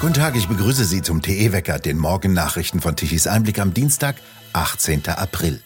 Guten Tag, ich begrüße Sie zum TE-Wecker, den Morgennachrichten von Tichys Einblick am Dienstag, 18. April.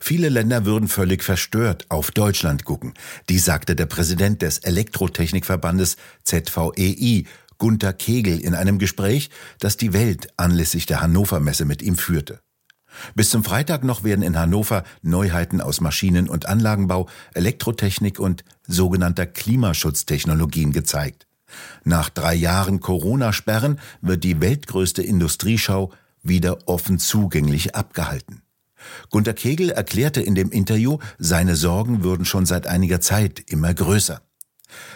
Viele Länder würden völlig verstört auf Deutschland gucken. Dies sagte der Präsident des Elektrotechnikverbandes ZVEI, Gunther Kegel, in einem Gespräch, das die Welt anlässlich der Hannover Messe mit ihm führte. Bis zum Freitag noch werden in Hannover Neuheiten aus Maschinen- und Anlagenbau, Elektrotechnik und sogenannter Klimaschutztechnologien gezeigt. Nach drei Jahren Corona-Sperren wird die weltgrößte Industrieschau wieder offen zugänglich abgehalten. Gunter Kegel erklärte in dem Interview, seine Sorgen würden schon seit einiger Zeit immer größer.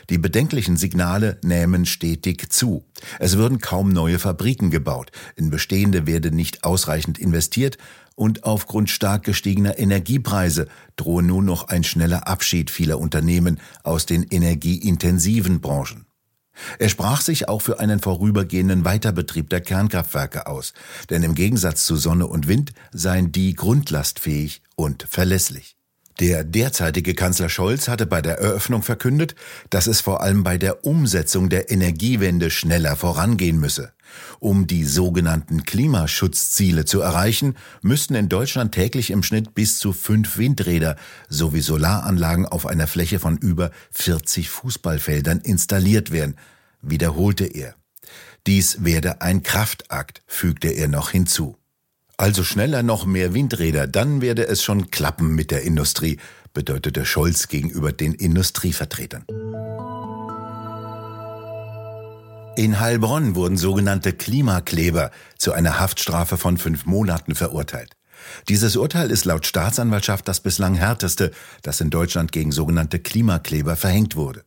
Die bedenklichen Signale nähmen stetig zu. Es würden kaum neue Fabriken gebaut, in bestehende werde nicht ausreichend investiert und aufgrund stark gestiegener Energiepreise drohe nun noch ein schneller Abschied vieler Unternehmen aus den energieintensiven Branchen. Er sprach sich auch für einen vorübergehenden Weiterbetrieb der Kernkraftwerke aus, denn im Gegensatz zu Sonne und Wind seien die grundlastfähig und verlässlich. Der derzeitige Kanzler Scholz hatte bei der Eröffnung verkündet, dass es vor allem bei der Umsetzung der Energiewende schneller vorangehen müsse. Um die sogenannten Klimaschutzziele zu erreichen, müssten in Deutschland täglich im Schnitt bis zu fünf Windräder sowie Solaranlagen auf einer Fläche von über 40 Fußballfeldern installiert werden, wiederholte er. Dies werde ein Kraftakt, fügte er noch hinzu. Also schneller noch mehr Windräder, dann werde es schon klappen mit der Industrie, bedeutete Scholz gegenüber den Industrievertretern. In Heilbronn wurden sogenannte Klimakleber zu einer Haftstrafe von fünf Monaten verurteilt. Dieses Urteil ist laut Staatsanwaltschaft das bislang härteste, das in Deutschland gegen sogenannte Klimakleber verhängt wurde.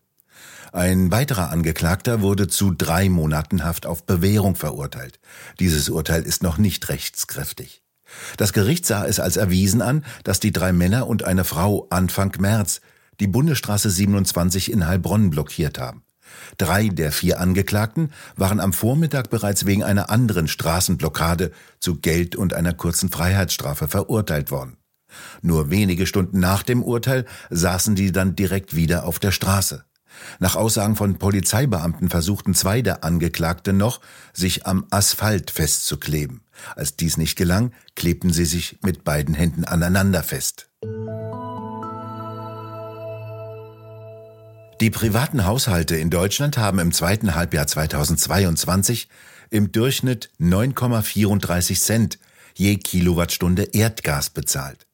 Ein weiterer Angeklagter wurde zu drei Monaten Haft auf Bewährung verurteilt. Dieses Urteil ist noch nicht rechtskräftig. Das Gericht sah es als erwiesen an, dass die drei Männer und eine Frau Anfang März die Bundesstraße 27 in Heilbronn blockiert haben. Drei der vier Angeklagten waren am Vormittag bereits wegen einer anderen Straßenblockade zu Geld und einer kurzen Freiheitsstrafe verurteilt worden. Nur wenige Stunden nach dem Urteil saßen die dann direkt wieder auf der Straße. Nach Aussagen von Polizeibeamten versuchten zwei der Angeklagten noch, sich am Asphalt festzukleben. Als dies nicht gelang, klebten sie sich mit beiden Händen aneinander fest. Die privaten Haushalte in Deutschland haben im zweiten Halbjahr 2022 im Durchschnitt 9,34 Cent je Kilowattstunde Erdgas bezahlt.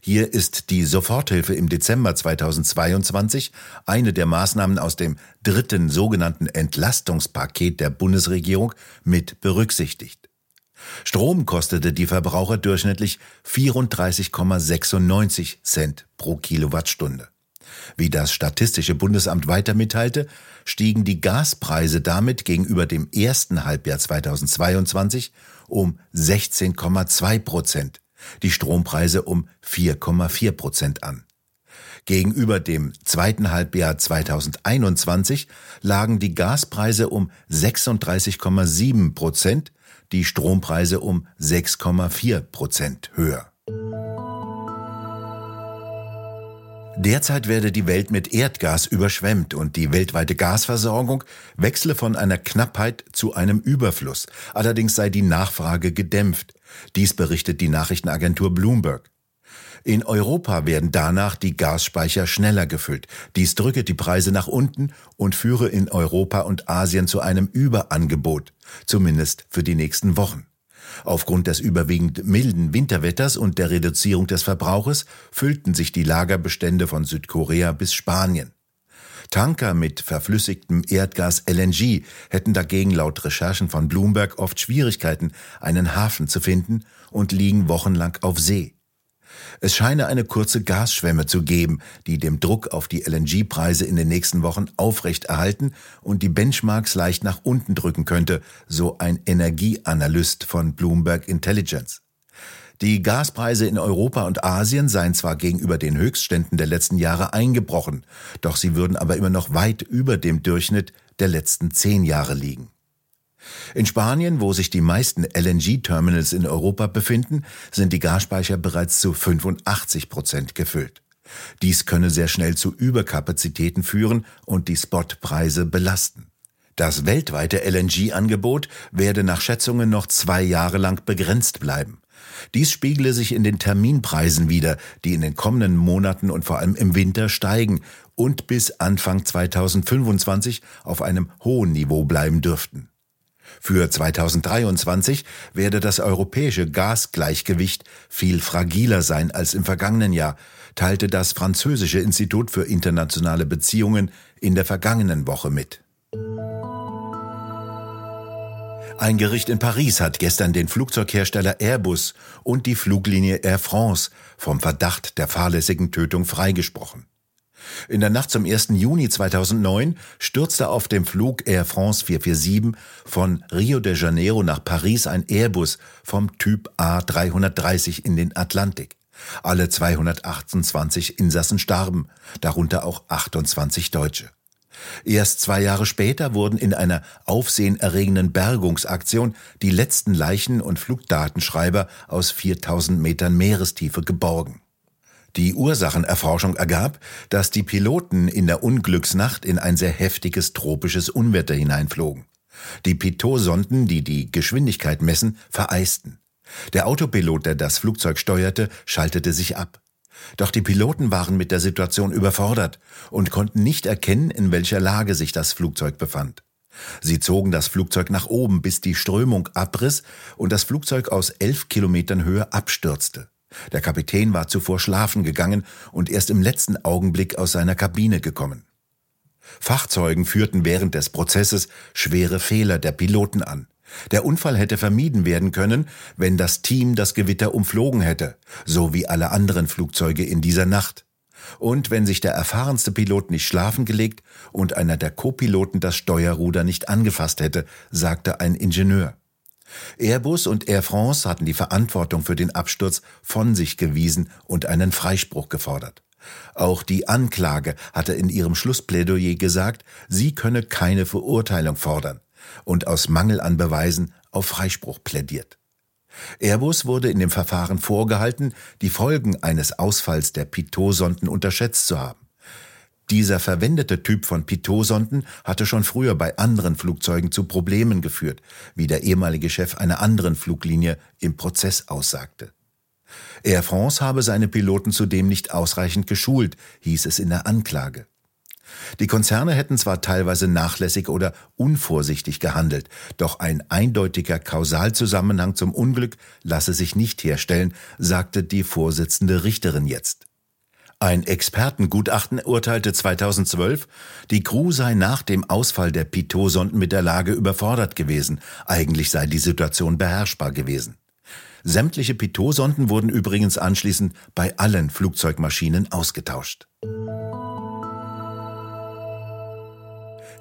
Hier ist die Soforthilfe im Dezember 2022 eine der Maßnahmen aus dem dritten sogenannten Entlastungspaket der Bundesregierung mit berücksichtigt. Strom kostete die Verbraucher durchschnittlich 34,96 Cent pro Kilowattstunde. Wie das Statistische Bundesamt weiter mitteilte, stiegen die Gaspreise damit gegenüber dem ersten Halbjahr 2022 um 16,2 Prozent die Strompreise um 4,4 Prozent an. Gegenüber dem zweiten Halbjahr 2021 lagen die Gaspreise um 36,7 Prozent, die Strompreise um 6,4 Prozent höher. Derzeit werde die Welt mit Erdgas überschwemmt und die weltweite Gasversorgung wechsle von einer Knappheit zu einem Überfluss. Allerdings sei die Nachfrage gedämpft. Dies berichtet die Nachrichtenagentur Bloomberg. In Europa werden danach die Gasspeicher schneller gefüllt. Dies drücke die Preise nach unten und führe in Europa und Asien zu einem Überangebot, zumindest für die nächsten Wochen. Aufgrund des überwiegend milden Winterwetters und der Reduzierung des Verbrauches füllten sich die Lagerbestände von Südkorea bis Spanien. Tanker mit verflüssigtem Erdgas LNG hätten dagegen laut Recherchen von Bloomberg oft Schwierigkeiten, einen Hafen zu finden und liegen wochenlang auf See. Es scheine eine kurze Gasschwemme zu geben, die dem Druck auf die LNG-Preise in den nächsten Wochen aufrechterhalten und die Benchmarks leicht nach unten drücken könnte, so ein Energieanalyst von Bloomberg Intelligence. Die Gaspreise in Europa und Asien seien zwar gegenüber den Höchstständen der letzten Jahre eingebrochen, doch sie würden aber immer noch weit über dem Durchschnitt der letzten zehn Jahre liegen. In Spanien, wo sich die meisten LNG-Terminals in Europa befinden, sind die Gasspeicher bereits zu 85 Prozent gefüllt. Dies könne sehr schnell zu Überkapazitäten führen und die Spotpreise belasten. Das weltweite LNG-Angebot werde nach Schätzungen noch zwei Jahre lang begrenzt bleiben. Dies spiegle sich in den Terminpreisen wider, die in den kommenden Monaten und vor allem im Winter steigen und bis Anfang 2025 auf einem hohen Niveau bleiben dürften. Für 2023 werde das europäische Gasgleichgewicht viel fragiler sein als im vergangenen Jahr, teilte das französische Institut für internationale Beziehungen in der vergangenen Woche mit. Ein Gericht in Paris hat gestern den Flugzeughersteller Airbus und die Fluglinie Air France vom Verdacht der fahrlässigen Tötung freigesprochen. In der Nacht zum 1. Juni 2009 stürzte auf dem Flug Air France 447 von Rio de Janeiro nach Paris ein Airbus vom Typ A330 in den Atlantik. Alle 228 Insassen starben, darunter auch 28 Deutsche. Erst zwei Jahre später wurden in einer aufsehenerregenden Bergungsaktion die letzten Leichen und Flugdatenschreiber aus 4000 Metern Meerestiefe geborgen. Die Ursachenerforschung ergab, dass die Piloten in der Unglücksnacht in ein sehr heftiges tropisches Unwetter hineinflogen. Die Pitot-Sonden, die die Geschwindigkeit messen, vereisten. Der Autopilot, der das Flugzeug steuerte, schaltete sich ab. Doch die Piloten waren mit der Situation überfordert und konnten nicht erkennen, in welcher Lage sich das Flugzeug befand. Sie zogen das Flugzeug nach oben, bis die Strömung abriss und das Flugzeug aus elf Kilometern Höhe abstürzte. Der Kapitän war zuvor schlafen gegangen und erst im letzten Augenblick aus seiner Kabine gekommen. Fachzeugen führten während des Prozesses schwere Fehler der Piloten an. Der Unfall hätte vermieden werden können, wenn das Team das Gewitter umflogen hätte, so wie alle anderen Flugzeuge in dieser Nacht. Und wenn sich der erfahrenste Pilot nicht schlafen gelegt und einer der Co-Piloten das Steuerruder nicht angefasst hätte, sagte ein Ingenieur. Airbus und Air France hatten die Verantwortung für den Absturz von sich gewiesen und einen Freispruch gefordert. Auch die Anklage hatte in ihrem Schlussplädoyer gesagt, sie könne keine Verurteilung fordern und aus Mangel an Beweisen auf Freispruch plädiert. Airbus wurde in dem Verfahren vorgehalten, die Folgen eines Ausfalls der Pitot-Sonden unterschätzt zu haben. Dieser verwendete Typ von Pitot-Sonden hatte schon früher bei anderen Flugzeugen zu Problemen geführt, wie der ehemalige Chef einer anderen Fluglinie im Prozess aussagte. Air France habe seine Piloten zudem nicht ausreichend geschult, hieß es in der Anklage. Die Konzerne hätten zwar teilweise nachlässig oder unvorsichtig gehandelt, doch ein eindeutiger Kausalzusammenhang zum Unglück lasse sich nicht herstellen, sagte die Vorsitzende Richterin jetzt. Ein Expertengutachten urteilte 2012, die Crew sei nach dem Ausfall der Pitot-Sonden mit der Lage überfordert gewesen. Eigentlich sei die Situation beherrschbar gewesen. Sämtliche Pitot-Sonden wurden übrigens anschließend bei allen Flugzeugmaschinen ausgetauscht.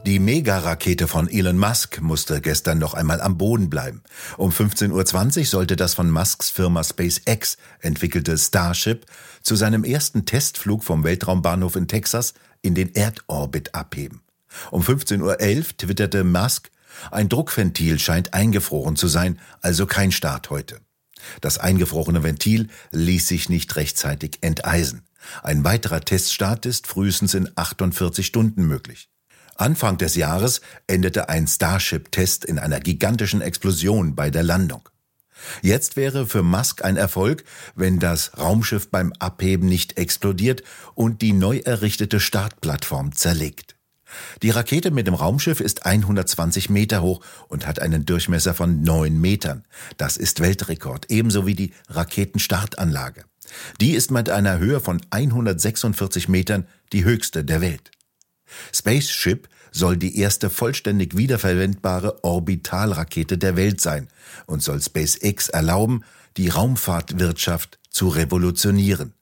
Die Mega-Rakete von Elon Musk musste gestern noch einmal am Boden bleiben. Um 15.20 Uhr sollte das von Musks Firma SpaceX entwickelte Starship zu seinem ersten Testflug vom Weltraumbahnhof in Texas in den Erdorbit abheben. Um 15.11 Uhr twitterte Musk, ein Druckventil scheint eingefroren zu sein, also kein Start heute. Das eingefrorene Ventil ließ sich nicht rechtzeitig enteisen. Ein weiterer Teststart ist frühestens in 48 Stunden möglich. Anfang des Jahres endete ein Starship-Test in einer gigantischen Explosion bei der Landung. Jetzt wäre für Musk ein Erfolg, wenn das Raumschiff beim Abheben nicht explodiert und die neu errichtete Startplattform zerlegt. Die Rakete mit dem Raumschiff ist 120 Meter hoch und hat einen Durchmesser von 9 Metern. Das ist Weltrekord, ebenso wie die Raketenstartanlage. Die ist mit einer Höhe von 146 Metern die höchste der Welt. Spaceship soll die erste vollständig wiederverwendbare Orbitalrakete der Welt sein und soll SpaceX erlauben, die Raumfahrtwirtschaft zu revolutionieren.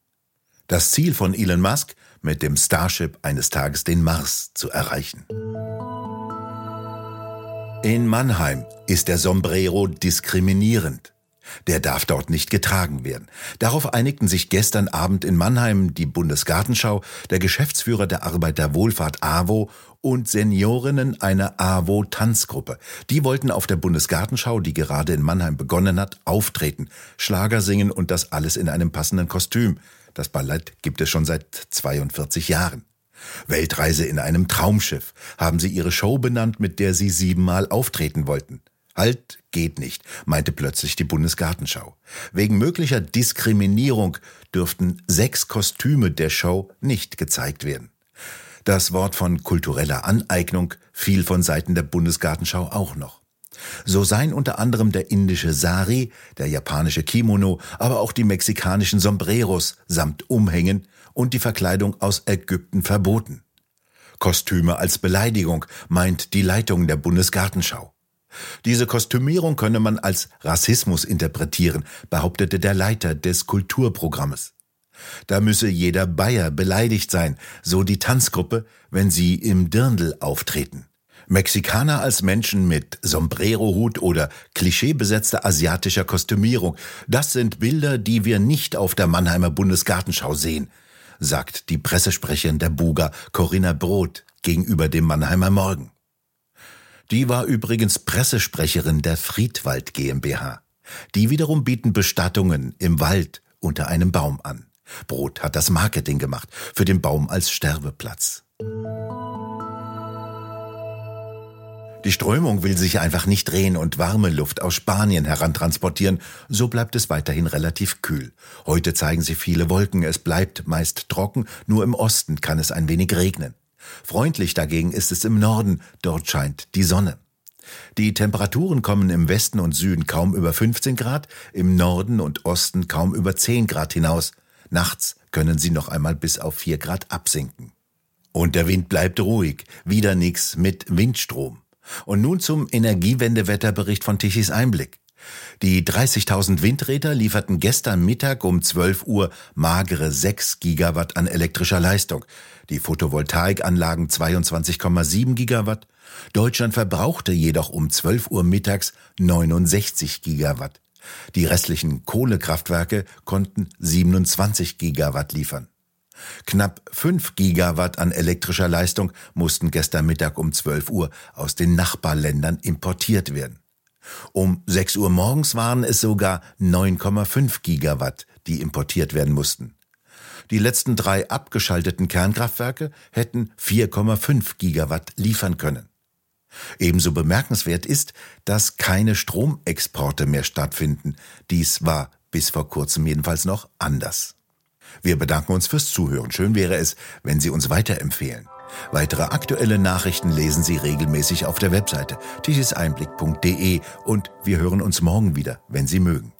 Das Ziel von Elon Musk, mit dem Starship eines Tages den Mars zu erreichen. In Mannheim ist der Sombrero diskriminierend. Der darf dort nicht getragen werden. Darauf einigten sich gestern Abend in Mannheim die Bundesgartenschau, der Geschäftsführer der Arbeiterwohlfahrt AWO und Seniorinnen einer AWO-Tanzgruppe. Die wollten auf der Bundesgartenschau, die gerade in Mannheim begonnen hat, auftreten, Schlager singen und das alles in einem passenden Kostüm. Das Ballett gibt es schon seit 42 Jahren. Weltreise in einem Traumschiff haben sie ihre Show benannt, mit der sie siebenmal auftreten wollten. Halt geht nicht, meinte plötzlich die Bundesgartenschau. Wegen möglicher Diskriminierung dürften sechs Kostüme der Show nicht gezeigt werden. Das Wort von kultureller Aneignung fiel von Seiten der Bundesgartenschau auch noch. So seien unter anderem der indische Sari, der japanische Kimono, aber auch die mexikanischen Sombreros samt Umhängen und die Verkleidung aus Ägypten verboten. Kostüme als Beleidigung, meint die Leitung der Bundesgartenschau. Diese Kostümierung könne man als Rassismus interpretieren, behauptete der Leiter des Kulturprogrammes. Da müsse jeder Bayer beleidigt sein, so die Tanzgruppe, wenn sie im Dirndl auftreten. Mexikaner als Menschen mit Sombrero-Hut oder klischeebesetzter asiatischer Kostümierung, das sind Bilder, die wir nicht auf der Mannheimer Bundesgartenschau sehen, sagt die Pressesprecherin der Buga, Corinna Brot, gegenüber dem Mannheimer Morgen. Die war übrigens Pressesprecherin der Friedwald GmbH. Die wiederum bieten Bestattungen im Wald unter einem Baum an. Brot hat das Marketing gemacht für den Baum als Sterbeplatz. Die Strömung will sich einfach nicht drehen und warme Luft aus Spanien herantransportieren, so bleibt es weiterhin relativ kühl. Heute zeigen sie viele Wolken, es bleibt meist trocken, nur im Osten kann es ein wenig regnen. Freundlich dagegen ist es im Norden, dort scheint die Sonne. Die Temperaturen kommen im Westen und Süden kaum über 15 Grad, im Norden und Osten kaum über 10 Grad hinaus. Nachts können sie noch einmal bis auf 4 Grad absinken. Und der Wind bleibt ruhig, wieder nix mit Windstrom. Und nun zum Energiewendewetterbericht von Tichys Einblick. Die 30.000 Windräder lieferten gestern Mittag um 12 Uhr magere 6 Gigawatt an elektrischer Leistung. Die Photovoltaikanlagen 22,7 Gigawatt. Deutschland verbrauchte jedoch um 12 Uhr mittags 69 Gigawatt. Die restlichen Kohlekraftwerke konnten 27 Gigawatt liefern. Knapp 5 Gigawatt an elektrischer Leistung mussten gestern Mittag um 12 Uhr aus den Nachbarländern importiert werden. Um 6 Uhr morgens waren es sogar 9,5 Gigawatt, die importiert werden mussten. Die letzten drei abgeschalteten Kernkraftwerke hätten 4,5 Gigawatt liefern können. Ebenso bemerkenswert ist, dass keine Stromexporte mehr stattfinden. Dies war bis vor kurzem jedenfalls noch anders. Wir bedanken uns fürs Zuhören. Schön wäre es, wenn Sie uns weiterempfehlen. Weitere aktuelle Nachrichten lesen Sie regelmäßig auf der Webseite tichiseinblick.de und wir hören uns morgen wieder, wenn Sie mögen.